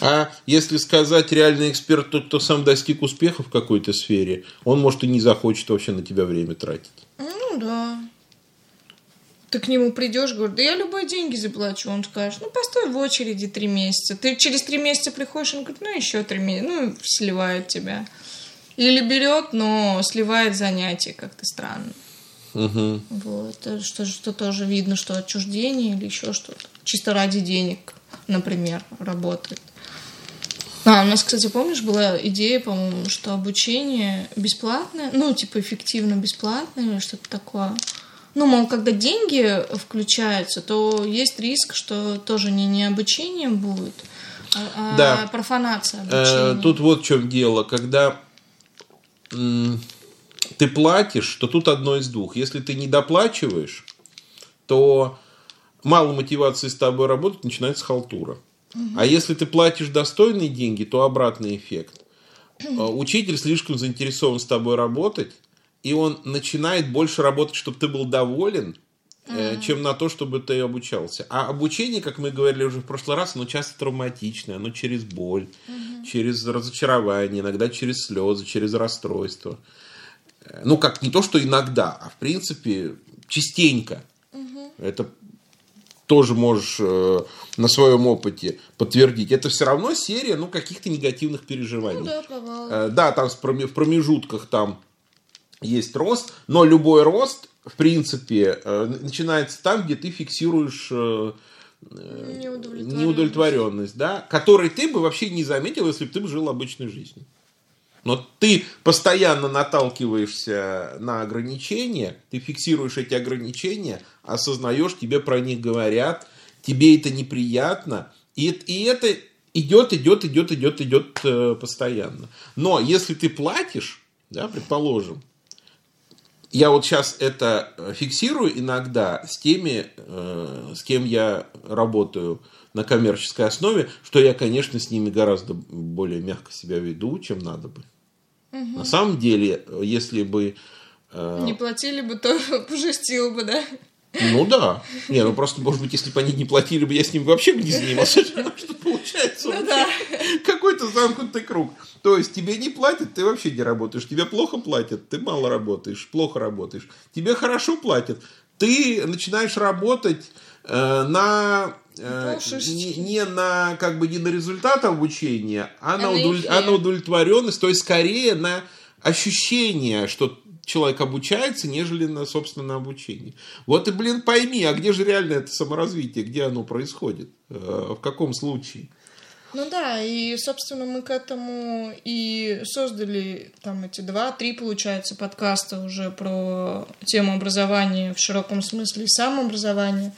А если сказать реальный эксперт, тот, кто сам достиг успеха в какой-то сфере, он, может, и не захочет вообще на тебя время тратить. Ну да. Ты к нему придешь, говоришь, да я любые деньги заплачу. Он скажет, ну постой в очереди три месяца. Ты через три месяца приходишь, он говорит, ну еще три месяца. Ну, сливает тебя. Или берет, но сливает занятия как-то странно. Угу. Вот. Что, что тоже видно, что отчуждение или еще что-то. Чисто ради денег, например, работает. А, у нас, кстати, помнишь, была идея, по-моему, что обучение бесплатное, ну, типа эффективно бесплатное или что-то такое. Ну, мол, когда деньги включаются, то есть риск, что тоже не, не обучением будет, а, а Да. профанация Э, обучения. тут вот в чем дело. Когда ты платишь, то тут одно из двух. Если ты не доплачиваешь, то мало мотивации с тобой работать, начинается халтура. А если ты платишь достойные деньги, то обратный эффект. Э, Учитель слишком заинтересован с тобой работать, и он начинает больше работать, чтобы ты был доволен, э, чем на то, чтобы ты обучался. А обучение, как мы говорили уже в прошлый раз, оно часто травматичное, оно через боль, через разочарование, иногда через слезы, через расстройство. Э, Ну, как не то, что иногда, а в принципе частенько. Это тоже можешь э, на своем опыте подтвердить. Это все равно серия ну, каких-то негативных переживаний. Ну да. Э, Да, там в промежутках там есть рост, но любой рост, в принципе, э, начинается там, где ты фиксируешь э, Неудовлетворенность. неудовлетворенность, да, которой ты бы вообще не заметил, если бы ты бы жил обычной жизнью. Но ты постоянно наталкиваешься на ограничения, ты фиксируешь эти ограничения, осознаешь, тебе про них говорят, тебе это неприятно, и, и это идет, идет, идет, идет, идет э, постоянно. Но если ты платишь, да, предположим, я вот сейчас это фиксирую иногда с теми, э, с кем я работаю на коммерческой основе, что я, конечно, с ними гораздо более мягко себя веду, чем надо бы. На самом деле, если бы... э, Не платили бы, то пожестил бы, да? Ну да. Не, ну просто, может быть, если бы они не платили бы, я с ними вообще бы не занимался. Что получается Ну да. какой-то замкнутый круг. То есть тебе не платят, ты вообще не работаешь. Тебе плохо платят, ты мало работаешь, плохо работаешь. Тебе хорошо платят, ты начинаешь работать э, на э, не, не на как бы не на результат обучения, а, на, на эффект. а на удовлетворенность, то есть скорее на ощущение, что человек обучается, нежели на собственное обучение. Вот и, блин, пойми, а где же реально это саморазвитие, где оно происходит, э, в каком случае? Ну да, и, собственно, мы к этому и создали там эти два-три, получается, подкаста уже про тему образования в широком смысле и самообразования.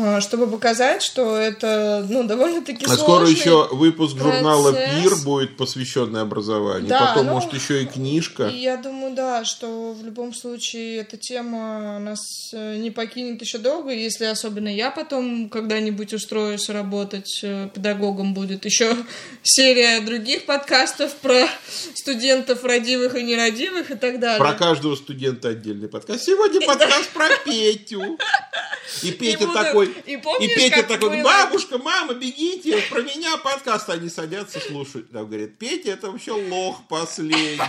А, чтобы показать, что это ну, довольно-таки а скоро еще выпуск процесс. журнала «Пир» будет посвященный образованию. Да, Потом, ну, может, еще и книжка. Я думаю, да, что в любом случае эта тема нас э, не покинет еще долго, если особенно я потом когда-нибудь устроюсь работать э, педагогом, будет еще серия других подкастов про студентов родивых и нерадивых и так далее. Про каждого студента отдельный подкаст. Сегодня подкаст про Петю. И Петя такой, и, помнишь, и Петя такой, было... бабушка, мама, бегите, про меня подкаст. Они садятся, слушают. Там говорят, Петя, это вообще лох последний.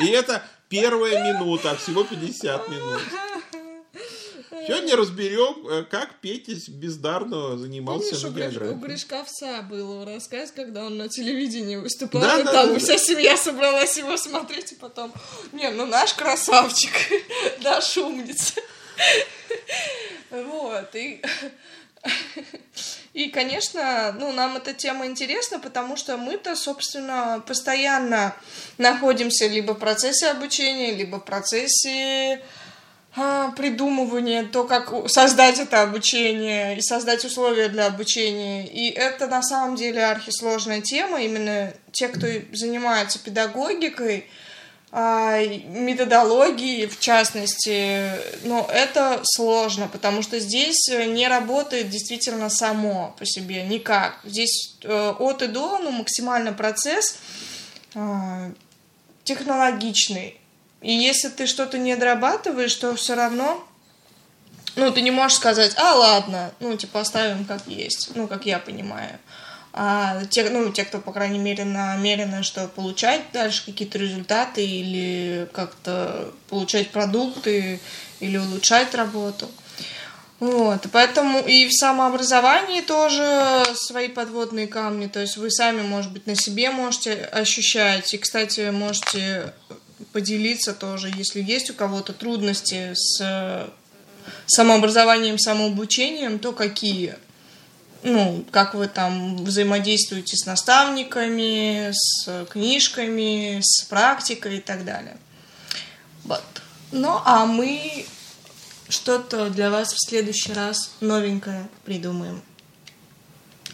И это первая минута, а всего 50 минут. Сегодня разберем, э, как Петя бездарно занимался Помнишь, на географии. у Гришковца был рассказ, когда он на телевидении выступал, да, и да, там да, вся да. семья собралась его смотреть, и потом, не, ну наш красавчик, наш умница. Вот, и... И, конечно, ну, нам эта тема интересна, потому что мы-то, собственно, постоянно находимся либо в процессе обучения, либо в процессе а, придумывания, то, как создать это обучение и создать условия для обучения. И это на самом деле архисложная тема. Именно те, кто занимается педагогикой, методологии, в частности, но это сложно, потому что здесь не работает действительно само по себе никак. Здесь э, от и до, ну, максимально процесс а, технологичный. И если ты что-то не дорабатываешь, то все равно, ну, ты не можешь сказать, а, ладно, ну, типа, оставим как есть, ну, как я понимаю а те, ну, те, кто, по крайней мере, намерены, что получать дальше какие-то результаты или как-то получать продукты или улучшать работу. Вот, поэтому и в самообразовании тоже свои подводные камни, то есть вы сами, может быть, на себе можете ощущать, и, кстати, можете поделиться тоже, если есть у кого-то трудности с самообразованием, самообучением, то какие ну, как вы там взаимодействуете с наставниками, с книжками, с практикой и так далее. Вот. Ну, а мы что-то для вас в следующий раз новенькое придумаем.